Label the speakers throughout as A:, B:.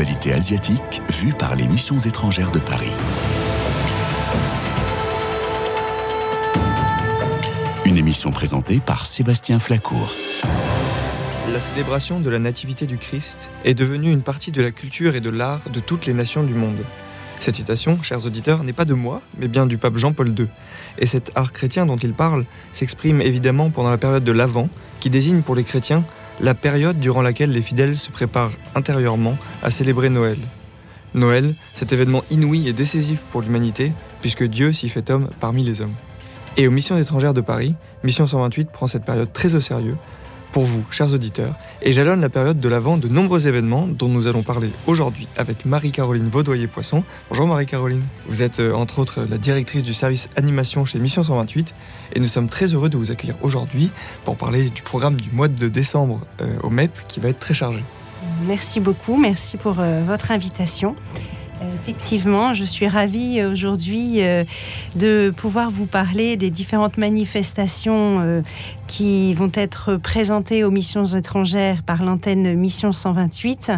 A: asiatique vue par les missions étrangères de Paris. Une émission présentée par Sébastien Flacourt.
B: La célébration de la Nativité du Christ est devenue une partie de la culture et de l'art de toutes les nations du monde. Cette citation, chers auditeurs, n'est pas de moi, mais bien du pape Jean-Paul II. Et cet art chrétien dont il parle s'exprime évidemment pendant la période de l'Avent, qui désigne pour les chrétiens la période durant laquelle les fidèles se préparent intérieurement à célébrer Noël. Noël, cet événement inouï et décisif pour l'humanité, puisque Dieu s'y fait homme parmi les hommes. Et aux missions étrangères de Paris, Mission 128 prend cette période très au sérieux pour vous, chers auditeurs, et jalonne la période de l'avant de nombreux événements dont nous allons parler aujourd'hui avec Marie-Caroline Vaudoyer-Poisson. Bonjour Marie-Caroline, vous êtes euh, entre autres la directrice du service animation chez Mission 128 et nous sommes très heureux de vous accueillir aujourd'hui pour parler du programme du mois de décembre euh, au MEP qui va être très chargé.
C: Merci beaucoup, merci pour euh, votre invitation. Effectivement, je suis ravie aujourd'hui de pouvoir vous parler des différentes manifestations qui vont être présentés aux missions étrangères par l'antenne Mission 128,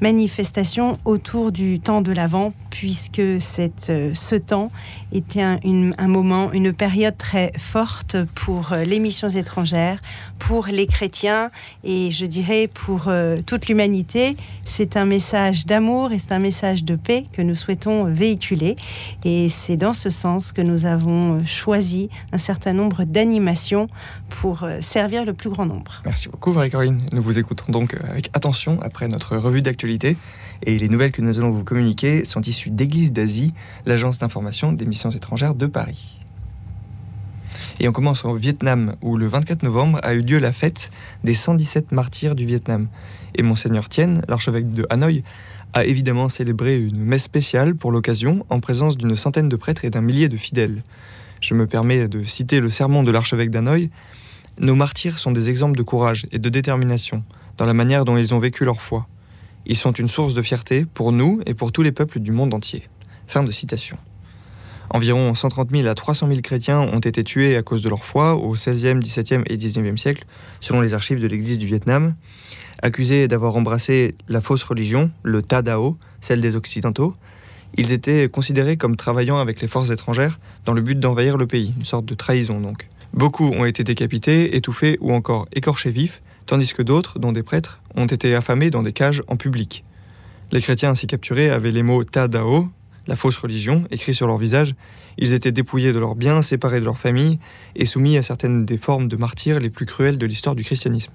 C: manifestation autour du temps de l'Avent, puisque cette, euh, ce temps était un, moment, une période très forte pour euh, les missions étrangères, pour les chrétiens et je dirais pour euh, toute l'humanité. C'est un message d'amour et c'est un message de paix que nous souhaitons véhiculer. Et c'est dans ce sens que nous avons choisi un certain nombre d'animations pour euh, servir le plus grand nombre.
B: Merci beaucoup Marie-Caroline. Nous vous écoutons donc euh, avec attention après notre revue d'actualité. Et les nouvelles que nous allons vous communiquer sont issues d'Église d'Asie, l'agence d'information des missions étrangères de Paris. Et on commence au Vietnam, où le 24 novembre a eu lieu la fête des 117 martyrs du Vietnam. Et Monseigneur Tien, l'archevêque de Hanoï, a évidemment célébré une messe spéciale pour l'occasion en présence d'une centaine de prêtres et d'un millier de fidèles. Je me permets de citer le sermon de l'archevêque d'Hanoï nos martyrs sont des exemples de courage et de détermination dans la manière dont ils ont vécu leur foi. Ils sont une source de fierté pour nous et pour tous les peuples du monde entier. Fin de citation. Environ 130 000 à 300 000 chrétiens ont été tués à cause de leur foi au XVIe, XVIIe et XIXe siècle, selon les archives de l'Église du Vietnam. Accusés d'avoir embrassé la fausse religion, le Ta Dao, celle des Occidentaux, ils étaient considérés comme travaillant avec les forces étrangères dans le but d'envahir le pays, une sorte de trahison donc. Beaucoup ont été décapités, étouffés ou encore écorchés vifs, tandis que d'autres, dont des prêtres, ont été affamés dans des cages en public. Les chrétiens ainsi capturés avaient les mots Ta Dao, la fausse religion, écrits sur leur visage. Ils étaient dépouillés de leurs biens, séparés de leur famille et soumis à certaines des formes de martyrs les plus cruelles de l'histoire du christianisme.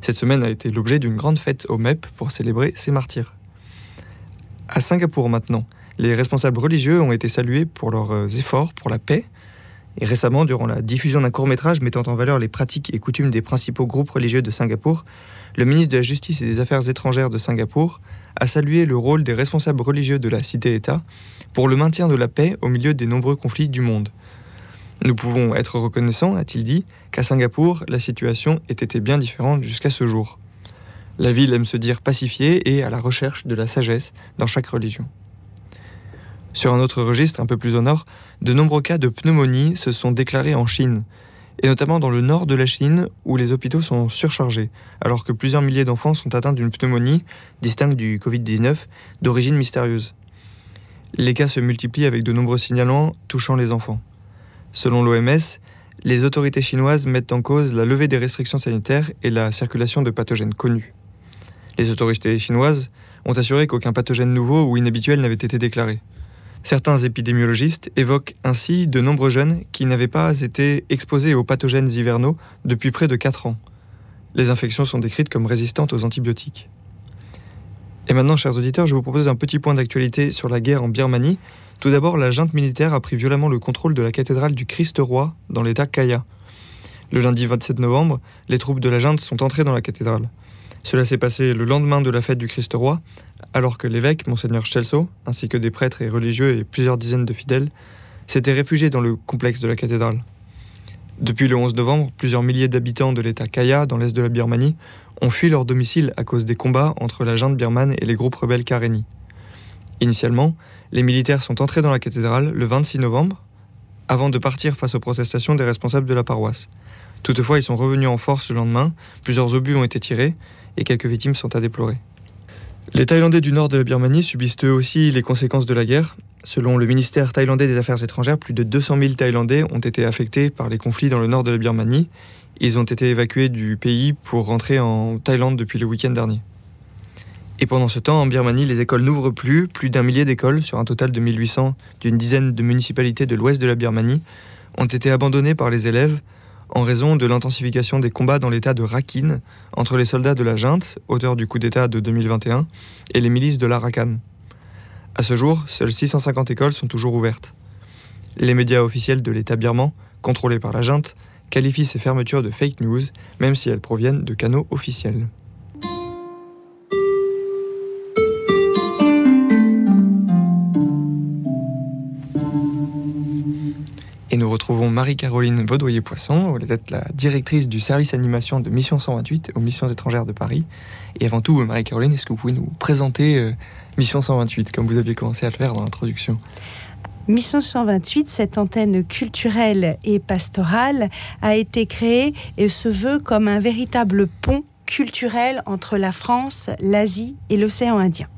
B: Cette semaine a été l'objet d'une grande fête au MEP pour célébrer ces martyrs. À Singapour maintenant, les responsables religieux ont été salués pour leurs efforts pour la paix et récemment, durant la diffusion d'un court métrage mettant en valeur les pratiques et coutumes des principaux groupes religieux de Singapour, le ministre de la Justice et des Affaires étrangères de Singapour a salué le rôle des responsables religieux de la cité-État pour le maintien de la paix au milieu des nombreux conflits du monde. Nous pouvons être reconnaissants, a-t-il dit, qu'à Singapour, la situation ait été bien différente jusqu'à ce jour. La ville aime se dire pacifiée et à la recherche de la sagesse dans chaque religion. Sur un autre registre, un peu plus au nord, de nombreux cas de pneumonie se sont déclarés en Chine, et notamment dans le nord de la Chine, où les hôpitaux sont surchargés, alors que plusieurs milliers d'enfants sont atteints d'une pneumonie, distincte du Covid-19, d'origine mystérieuse. Les cas se multiplient avec de nombreux signalements touchant les enfants. Selon l'OMS, les autorités chinoises mettent en cause la levée des restrictions sanitaires et la circulation de pathogènes connus. Les autorités chinoises ont assuré qu'aucun pathogène nouveau ou inhabituel n'avait été déclaré. Certains épidémiologistes évoquent ainsi de nombreux jeunes qui n'avaient pas été exposés aux pathogènes hivernaux depuis près de 4 ans. Les infections sont décrites comme résistantes aux antibiotiques. Et maintenant, chers auditeurs, je vous propose un petit point d'actualité sur la guerre en Birmanie. Tout d'abord, la junte militaire a pris violemment le contrôle de la cathédrale du Christ-Roi dans l'état Kaya. Le lundi 27 novembre, les troupes de la junte sont entrées dans la cathédrale. Cela s'est passé le lendemain de la fête du Christ-Roi, alors que l'évêque, monseigneur Chelso, ainsi que des prêtres et religieux et plusieurs dizaines de fidèles, s'étaient réfugiés dans le complexe de la cathédrale. Depuis le 11 novembre, plusieurs milliers d'habitants de l'État Kaya, dans l'est de la Birmanie, ont fui leur domicile à cause des combats entre la junte birmane et les groupes rebelles Karéni. Initialement, les militaires sont entrés dans la cathédrale le 26 novembre, avant de partir face aux protestations des responsables de la paroisse. Toutefois, ils sont revenus en force le lendemain, plusieurs obus ont été tirés et quelques victimes sont à déplorer. Les Thaïlandais du nord de la Birmanie subissent eux aussi les conséquences de la guerre. Selon le ministère thaïlandais des Affaires étrangères, plus de 200 000 Thaïlandais ont été affectés par les conflits dans le nord de la Birmanie. Ils ont été évacués du pays pour rentrer en Thaïlande depuis le week-end dernier. Et pendant ce temps, en Birmanie, les écoles n'ouvrent plus. Plus d'un millier d'écoles, sur un total de 1800 d'une dizaine de municipalités de l'ouest de la Birmanie, ont été abandonnées par les élèves en raison de l'intensification des combats dans l'état de Rakhine entre les soldats de la junte, auteur du coup d'État de 2021, et les milices de l'Arakan. À ce jour, seules 650 écoles sont toujours ouvertes. Les médias officiels de l'État birman, contrôlés par la junte, qualifient ces fermetures de fake news, même si elles proviennent de canaux officiels. Nous retrouvons Marie-Caroline Vaudoyer-Poisson. Vous êtes la directrice du service animation de Mission 128 aux missions étrangères de Paris. Et avant tout, Marie-Caroline, est-ce que vous pouvez nous présenter euh, Mission 128, comme vous aviez commencé à le faire dans l'introduction?
C: Mission 128, cette antenne culturelle et pastorale, a été créée et se veut comme un véritable pont culturel entre la France, l'Asie et l'océan Indien.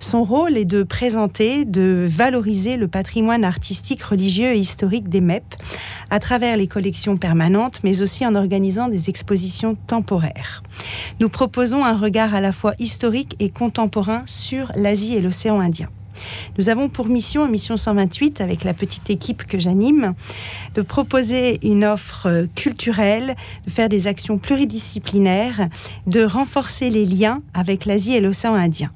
C: Son rôle est de présenter, de valoriser le patrimoine artistique, religieux et historique des MEP à travers les collections permanentes, mais aussi en organisant des expositions temporaires. Nous proposons un regard à la fois historique et contemporain sur l'Asie et l'océan Indien. Nous avons pour mission, mission 128, avec la petite équipe que j'anime, de proposer une offre culturelle, de faire des actions pluridisciplinaires, de renforcer les liens avec l'Asie et l'océan Indien.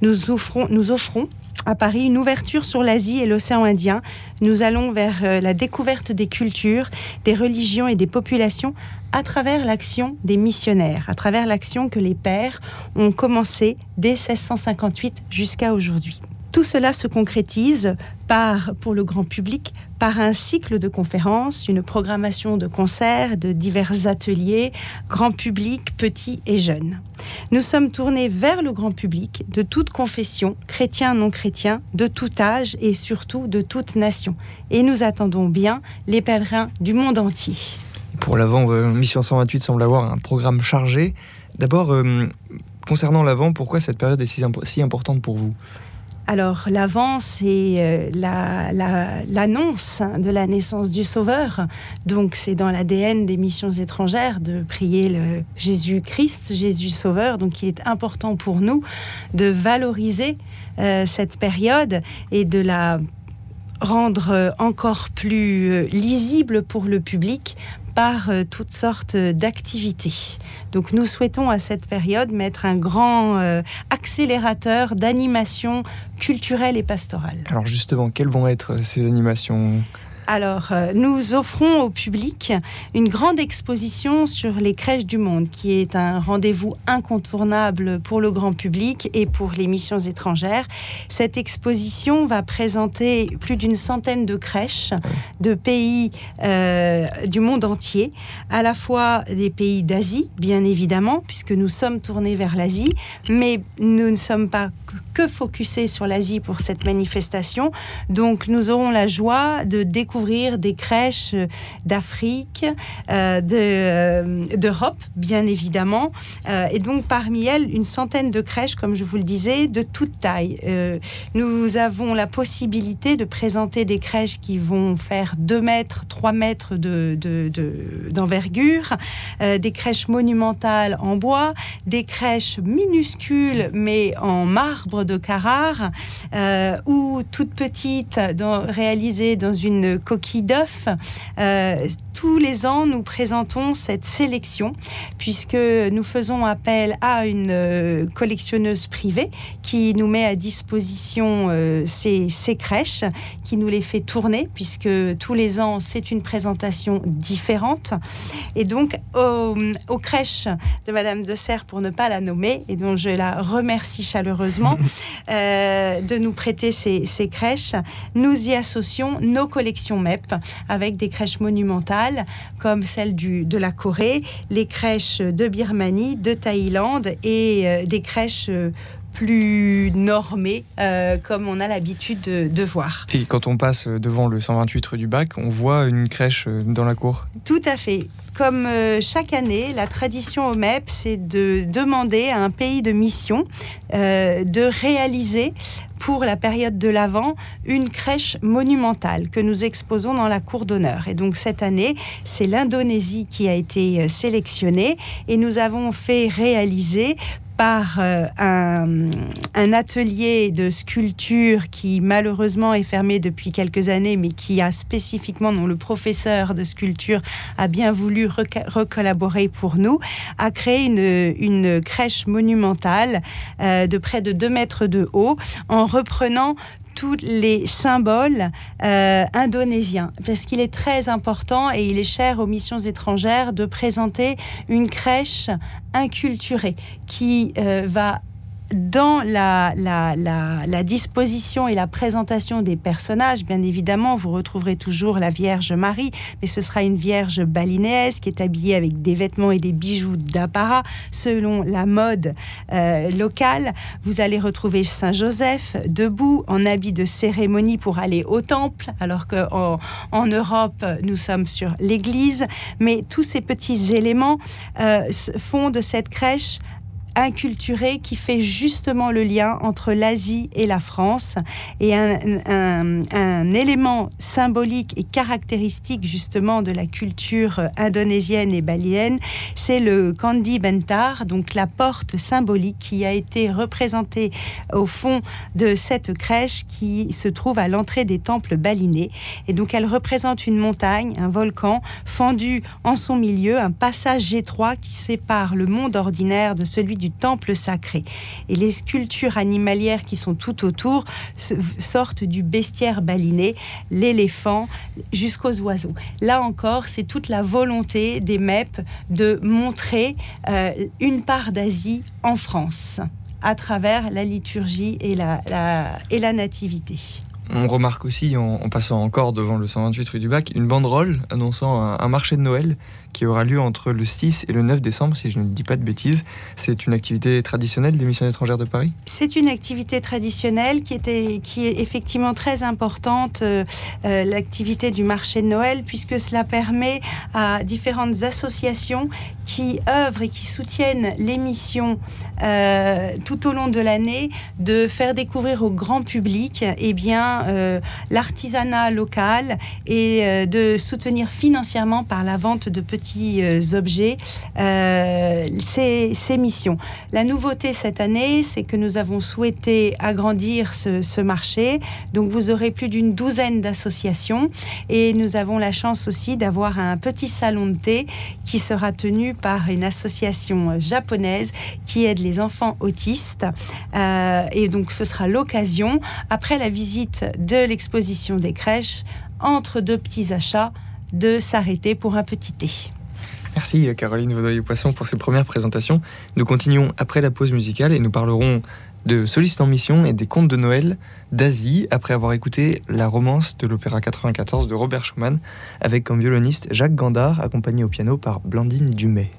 C: Nous offrons, à Paris une ouverture sur l'Asie et l'océan Indien. Nous allons vers euh, la découverte des cultures, des religions et des populations à travers l'action des missionnaires, à travers l'action que les pères ont commencé dès 1658 jusqu'à aujourd'hui. Tout cela se concrétise par, pour le grand public, par un cycle de conférences, une programmation de concerts, de divers ateliers, grand public, petit et jeune. Nous sommes tournés vers le grand public de toute confession, chrétien, non chrétien, de tout âge et surtout de toute nation. Et nous attendons bien les pèlerins du monde entier.
B: Pour l'avant, euh, Mission 128 semble avoir un programme chargé. D'abord, euh, concernant l'avant, pourquoi cette période est si importante pour vous?
C: Alors l'avant, c'est euh, l'annonce de la naissance du Sauveur. Donc c'est dans l'ADN des missions étrangères de prier le Jésus-Christ, Jésus Sauveur. Donc il est important pour nous de valoriser euh, cette période et de la rendre encore plus euh, lisible pour le public par euh, toutes sortes d'activités. Donc nous souhaitons à cette période mettre un grand euh, accélérateur d'animation culturelle et pastorale.
B: Alors justement, quelles vont être ces animations?
C: Alors, euh, nous offrons au public une grande exposition sur les crèches du monde, qui est un rendez-vous incontournable pour le grand public et pour les missions étrangères. Cette exposition va présenter plus d'une centaine de crèches de pays euh, du monde entier, à la fois des pays d'Asie, bien évidemment, puisque nous sommes tournés vers l'Asie, mais nous ne sommes pas que focusés sur l'Asie pour cette manifestation. Donc, nous aurons la joie de découvrir des crèches euh, d'Afrique, euh, euh, d'Europe, bien évidemment. et donc, parmi elles, une centaine de crèches, comme je vous le disais, de toute taille. nous avons la possibilité de présenter des crèches qui vont faire 2 mètres, 3 mètres d'envergure, de, des crèches monumentales en bois, des crèches minuscules mais en marbre de Carrare, ou toutes petites, réalisées dans une coquille d'œuf. Euh, tous les ans, nous présentons cette sélection puisque nous faisons appel à une euh, collectionneuse privée qui nous met à disposition euh, ces, crèches, qui nous les fait tourner puisque tous les ans, c'est une présentation différente. Et donc, aux, crèches de Madame de Serres, pour ne pas la nommer, et dont je la remercie chaleureusement de nous prêter ces, ces crèches, nous y associons nos collections Avec des crèches monumentales comme celle du, de la Corée, les crèches de Birmanie, de Thaïlande et euh, des crèches euh, plus normée, euh, comme on a l'habitude de, voir.
B: Et quand on passe devant le 128 rue du Bac, on voit une crèche euh, dans la cour
C: Tout à fait. Comme euh, chaque année, la tradition au MEP, c'est de demander à un pays de mission de réaliser pour la période de l'Avent une crèche monumentale que nous exposons dans la cour d'honneur. Et donc cette année, c'est l'Indonésie qui a été sélectionnée et nous avons fait réaliser par euh, un, atelier de sculpture qui malheureusement est fermé depuis quelques années, mais qui a spécifiquement, dont le professeur de sculpture a bien voulu recollaborer pour nous, a créé une, crèche monumentale euh, de près de 2 mètres de haut en reprenant tous les symboles euh, indonésiens, parce qu'il est très important et il est cher aux missions étrangères de présenter une crèche inculturée qui euh, va dans la, disposition et la présentation des personnages, bien évidemment, vous retrouverez toujours la Vierge Marie, mais ce sera une Vierge balinéaise qui est habillée avec des vêtements et des bijoux d'apparat selon la mode euh, locale. Vous allez retrouver Saint Joseph debout en habit de cérémonie pour aller au temple, alors qu'en en Europe, nous sommes sur l'église. Mais tous ces petits éléments euh, font de cette crèche inculturé qui fait justement le lien entre l'Asie et la France. Et un, élément symbolique et caractéristique justement de la culture indonésienne et balienne, c'est le Kandi Bentar, donc la porte symbolique qui a été représentée au fond de cette crèche qui se trouve à l'entrée des temples balinais. Et donc elle représente une montagne, un volcan fendu en son milieu, un passage étroit qui sépare le monde ordinaire de celui du temple sacré. Et les sculptures animalières qui sont tout autour sortent du bestiaire baliné, l'éléphant jusqu'aux oiseaux. Là encore, c'est toute la volonté des MEP de montrer euh, une part d'Asie en France à travers la liturgie et la, et la nativité.
B: On remarque aussi, en, passant encore devant le 128 rue du Bac, une banderole annonçant un marché de Noël qui aura lieu entre le 6 et le 9 décembre, si je ne dis pas de bêtises. C'est une activité traditionnelle des missions étrangères de Paris?
C: C'est une activité traditionnelle qui, était, qui est effectivement très importante, euh, euh, l'activité du marché de Noël, puisque cela permet à différentes associations qui œuvrent et qui soutiennent les missions euh, tout au long de l'année de faire découvrir au grand public eh bien, l'artisanat local et de soutenir financièrement par la vente de petits petits euh, objets euh, ces, missions. La nouveauté cette année, c'est que nous avons souhaité agrandir ce, marché. Donc vous aurez plus d'une douzaine d'associations et nous avons la chance aussi d'avoir un petit salon de thé qui sera tenu par une association japonaise qui aide les enfants autistes. Euh, et donc ce sera l'occasion, après la visite de l'exposition des crèches, entre deux petits achats, de s'arrêter pour un petit thé.
B: Merci Caroline Vaudoyer-Poisson pour ces premières présentations. Nous continuons après la pause musicale et nous parlerons de Soliste en mission et des contes de Noël d'Asie après avoir écouté la romance de l'opéra 94 de Robert Schumann avec comme violoniste Jacques Gandard accompagné au piano par Blandine Dumay.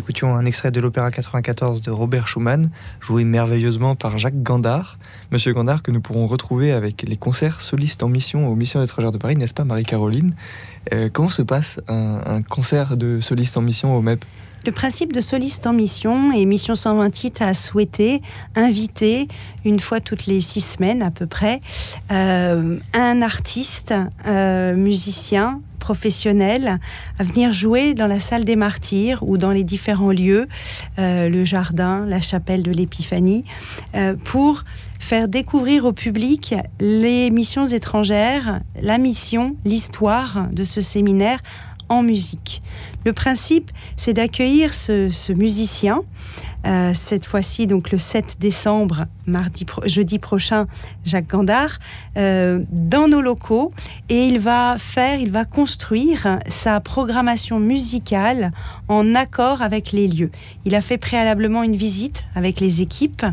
B: Écoutions un extrait de l'opéra 94 de Robert Schumann, joué merveilleusement par Jacques Gandard. Monsieur Gandard, que nous pourrons retrouver avec les concerts solistes en mission aux missions étrangères de Paris, n'est-ce pas, Marie-Caroline? Euh, Comment se passe un, concert de solistes en mission au MEP
C: le principe de soliste en mission et Mission 128 a souhaité inviter une fois toutes les six semaines à peu près euh, un artiste, euh, musicien, professionnels à venir jouer dans la salle des martyrs ou dans les différents lieux, euh, le jardin, la chapelle de l'Épiphanie, euh, pour faire découvrir au public les missions étrangères, la mission, l'histoire de ce séminaire en musique. Le principe, c'est d'accueillir ce, musicien, euh, cette fois-ci donc le 7 décembre, mardi jeudi prochain, Jacques Gandard, euh, dans nos locaux et il va faire, il va construire sa programmation musicale en accord avec les lieux. Il a fait préalablement une visite avec les équipes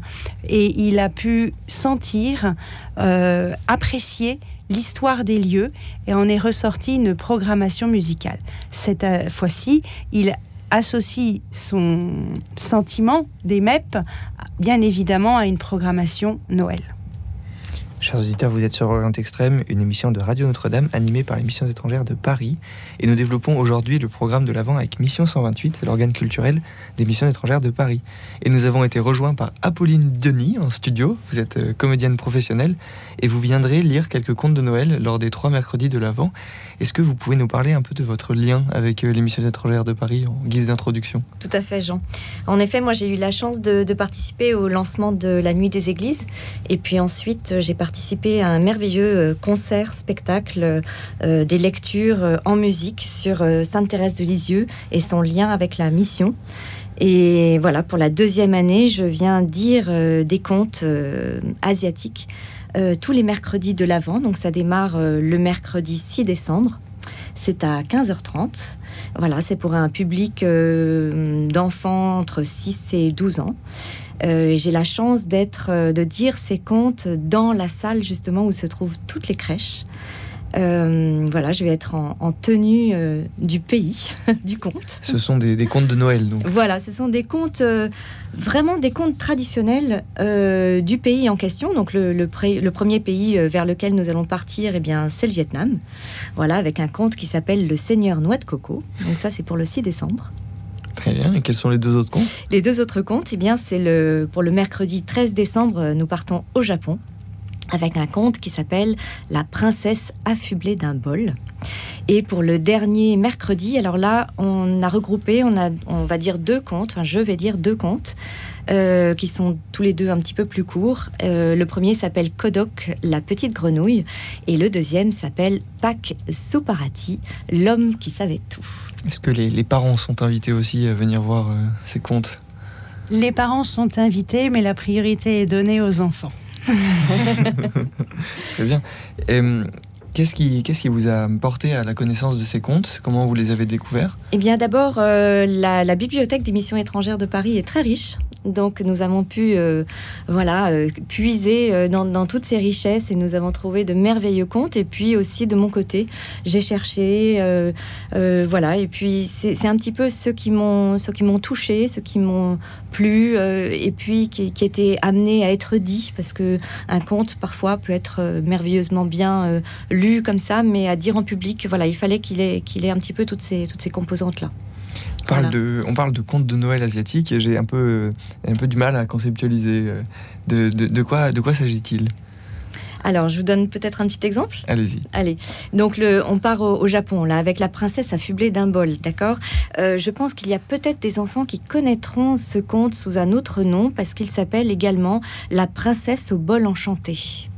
C: et il a pu sentir, euh, apprécier l'histoire des lieux et en est ressorti une programmation musicale. Cette euh, fois-ci, il associe son sentiment des MEP, bien évidemment, à une programmation Noël.
B: Chers auditeurs, vous êtes sur Orient Extrême, une émission de Radio Notre-Dame animée par les missions étrangères de Paris. Et nous développons aujourd'hui le programme de l'Avent avec Mission 128, l'organe culturel des missions étrangères de Paris. Et nous avons été rejoints par Apolline Denis en studio. Vous êtes euh, comédienne professionnelle et vous viendrez lire quelques contes de Noël lors des trois mercredis de l'Avent. Est-ce que vous pouvez nous parler un peu de votre lien avec euh, les missions étrangères de Paris en guise d'introduction?
D: Tout à fait, Jean. En effet, moi j'ai eu la chance de, participer au lancement de la Nuit des Églises. Et puis ensuite, j'ai participé participé à un merveilleux euh, concert, spectacle, euh, des lectures euh, en musique sur Sainte Thérèse de Lisieux et son lien avec la mission. Et voilà, pour la deuxième année, je viens dire des contes asiatiques tous les mercredis de l'Avent. Donc ça démarre le mercredi 6 décembre. C'est à 15h30. Voilà, c'est pour un public d'enfants entre 6 et 12 ans. Euh, j'ai la chance d'être, euh, de dire ces contes dans la salle justement où se trouvent toutes les crèches. Euh, voilà, je vais être en, tenue du pays, du conte.
B: Ce sont des, contes de Noël, donc.
D: Voilà, ce sont des contes, vraiment des contes traditionnels du pays en question. Donc le, le, premier pays vers lequel nous allons partir, eh bien, c'est le Vietnam. Voilà, avec un conte qui s'appelle Le Seigneur Noix de Coco. Donc ça, c'est pour le 6 décembre.
B: Très bien. Et quels sont les deux autres comptes
D: Les deux autres comptes, eh bien, c'est le, pour le mercredi 13 décembre, nous partons au Japon avec un conte qui s'appelle La princesse affublée d'un bol. Et pour le dernier mercredi, alors là, on a regroupé, on, a, on va dire deux contes, enfin je vais dire deux contes, euh, qui sont tous les deux un petit peu plus courts. Euh, le premier s'appelle Kodok, la petite grenouille, et le deuxième s'appelle Pak Suparati, l'homme qui savait tout.
B: Est-ce que les, parents sont invités aussi à venir voir euh, ces contes?
C: Les parents sont invités, mais la priorité est donnée aux enfants.
B: Très bien. Qu'est-ce qui, qui vous a porté à la connaissance de ces contes? Comment vous les avez découverts?
D: Eh bien, d'abord, euh, la, bibliothèque des missions étrangères de Paris est très riche. Donc nous avons pu euh, voilà, euh, puiser euh, dans, toutes ces richesses et nous avons trouvé de merveilleux contes. Et puis aussi de mon côté, j'ai cherché, voilà. Et puis c'est un petit peu ceux qui m'ont touché, ceux qui m'ont plu, et puis qui, étaient amenés à être dit, parce que un conte parfois peut être merveilleusement bien lu comme ça, mais à dire en public, voilà, il fallait qu'il ait qu'il ait un petit peu toutes ces toutes ces composantes là
B: parle de, on parle de contes de Noël asiatiques et j'ai un peu, un peu du mal à conceptualiser. Euh, de, de, quoi, de quoi s'agit-il?
D: Alors, je vous donne peut-être un petit exemple.
B: Allez-y.
D: Allez. Donc, le, on part au, Japon, là, avec la princesse affublée d'un bol, d'accord? Euh, Je pense qu'il y a peut-être des enfants qui connaîtront ce conte sous un autre nom, parce qu'il s'appelle également La princesse au bol enchanté.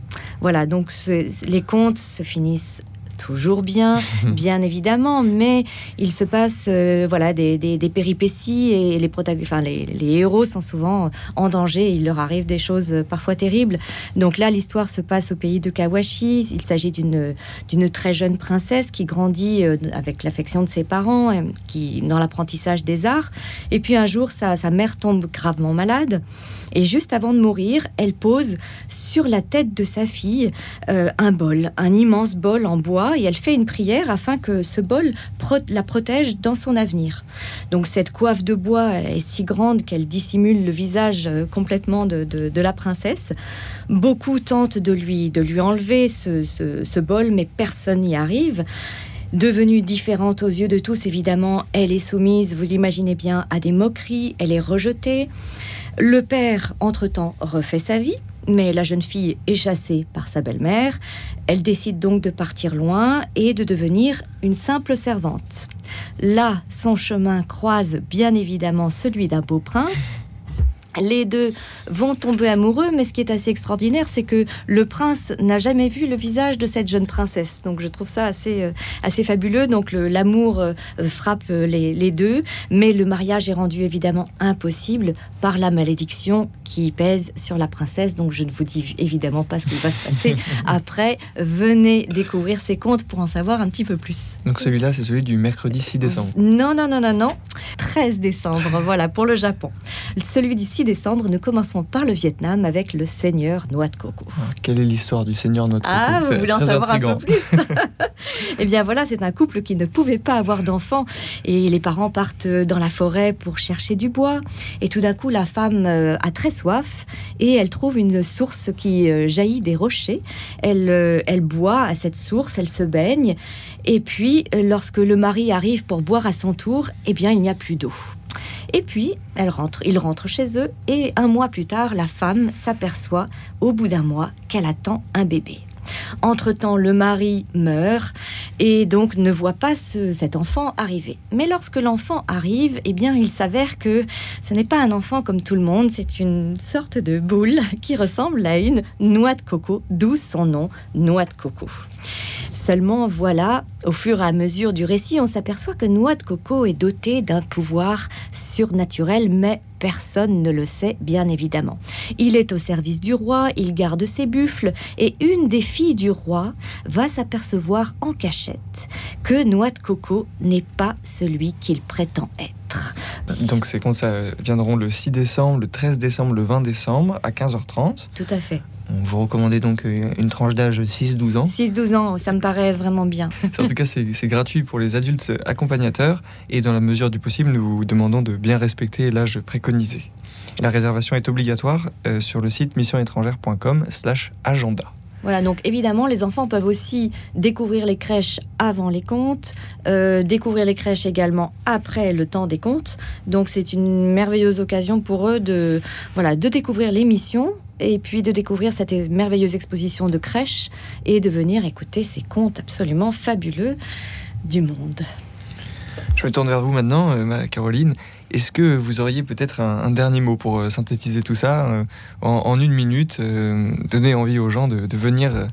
D: Voilà, donc les contes se finissent toujours bien, bien évidemment, mais il se passe euh, voilà des, péripéties et les, enfin, les, héros sont souvent en danger. Il leur arrive des choses parfois terribles. Donc là, l'histoire se passe au pays de Kawashi. Il s'agit d'une très jeune princesse qui grandit euh, avec l'affection de ses parents, euh, qui dans l'apprentissage des arts. Et puis un jour, sa, sa mère tombe gravement malade. Et juste avant de mourir, elle pose sur la tête de sa fille un bol, un immense bol en bois bois et elle fait une prière afin que ce bol la protège dans son avenir. Donc cette coiffe de bois est si grande qu'elle dissimule le visage euh, complètement de, la princesse. Beaucoup tentent de lui, de lui enlever ce, ce bol, mais personne n'y arrive. Devenue différente aux yeux de tous, évidemment, elle est soumise, vous imaginez bien, à des moqueries, elle est rejetée. Le père, entre-temps, refait sa vie, mais la jeune fille est chassée par sa belle-mère. Elle décide donc de partir loin et de devenir une simple servante. Là, son chemin croise bien évidemment celui d'un beau prince les deux vont tomber amoureux, mais ce qui est assez extraordinaire, c'est que le prince n'a jamais vu le visage de cette jeune princesse. Donc je trouve ça assez, euh, assez fabuleux. Donc l'amour euh, frappe euh, les, deux, mais le mariage est rendu évidemment impossible par la malédiction qui pèse sur la princesse. Donc je ne vous dis évidemment pas ce qui va se passer après. Venez découvrir ces contes pour en savoir un petit peu plus.
B: Donc celui-là, c'est celui du mercredi 6 décembre.
D: Non, non, non, non, non. 13 décembre, voilà, pour le Japon. Celui du 6 décembre, nous commençons par le Vietnam avec le Seigneur Noix de Coco.
B: Ah, quelle est l'histoire du Seigneur Noix de Coco
D: Ah, vous voulez en savoir un peu plus Eh bien voilà, c'est un couple qui ne pouvait pas avoir d'enfants et les parents partent dans la forêt pour chercher du bois. Et tout d'un coup, la femme euh, a très soif et elle trouve une source qui euh, jaillit des rochers. Elle, euh, elle boit à cette source, elle se baigne. Et puis, lorsque le mari arrive pour boire à son tour, eh bien, il n'y a plus d'eau. Et puis, elle rentre, ils rentrent chez eux et un mois plus tard, la femme s'aperçoit, au bout d'un mois, qu'elle attend un bébé. Entre-temps, le mari meurt et donc ne voit pas cet enfant arriver. Mais lorsque l'enfant arrive, eh bien, il s'avère que ce n'est pas un enfant comme tout le monde, c'est une sorte de boule qui ressemble à une noix de coco, d'où son nom, noix de coco. Seulement, voilà, au fur et à mesure du récit, on s'aperçoit que Noix de Coco est doté d'un pouvoir surnaturel, mais personne ne le sait, bien évidemment. Il est au service du roi, il garde ses buffles, et une des filles du roi va s'apercevoir en cachette que Noix de Coco n'est pas celui qu'il prétend être.
B: Donc ces contes ça viendront le 6 décembre, le 13 décembre, le 20 décembre à 15h30.
D: Tout à fait.
B: On vous recommandez donc euh, une tranche d'âge 6-12 ans
D: 6-12 ans, ça me paraît vraiment bien.
B: en tout cas, c'est gratuit pour les adultes accompagnateurs et dans la mesure du possible, nous vous demandons de bien respecter l'âge préconisé. La réservation est obligatoire euh, sur le site missionétrangère.com/agenda.
D: Voilà, donc évidemment, les enfants peuvent aussi découvrir les crèches avant les contes, euh, découvrir les crèches également après le temps des contes. Donc c'est une merveilleuse occasion pour eux de, voilà, de découvrir l'émission et puis de découvrir cette merveilleuse exposition de crèche et de venir écouter ces contes absolument fabuleux du monde.
B: Je me tourne vers vous maintenant, euh, Caroline. Est-ce que vous auriez peut-être un, dernier mot pour euh, synthétiser tout ça euh, en, une minute, donner envie aux gens de, venir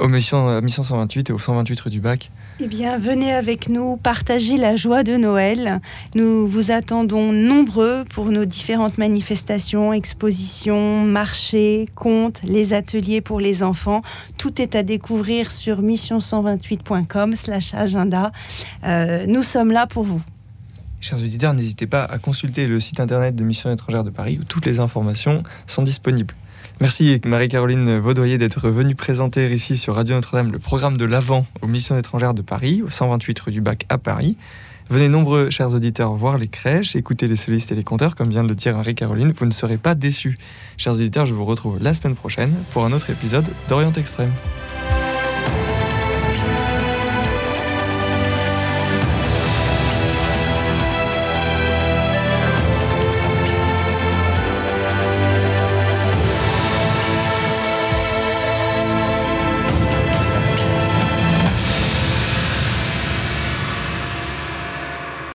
B: à Mission 128 et au 128 rue du Bac?
C: Eh bien, venez avec nous partager la joie de Noël. Nous vous attendons nombreux pour nos différentes manifestations, expositions, marchés, contes, les ateliers pour les enfants. Tout est à découvrir sur mission128.com/agenda. Euh, nous sommes là pour vous.
B: Chers auditeurs, n'hésitez pas à consulter le site internet de Mission étrangère de Paris où toutes les informations sont disponibles. Merci Marie-Caroline Vaudoyer d'être venue présenter ici sur Radio Notre-Dame le programme de l'Avent aux missions étrangères de Paris, au 128 rue du Bac à Paris. Venez nombreux, chers auditeurs, voir les crèches, écouter les solistes et les conteurs, comme vient de le dire Marie-Caroline. Vous ne serez pas déçus. Chers auditeurs, je vous retrouve la semaine prochaine pour un autre épisode d'Orient Extrême.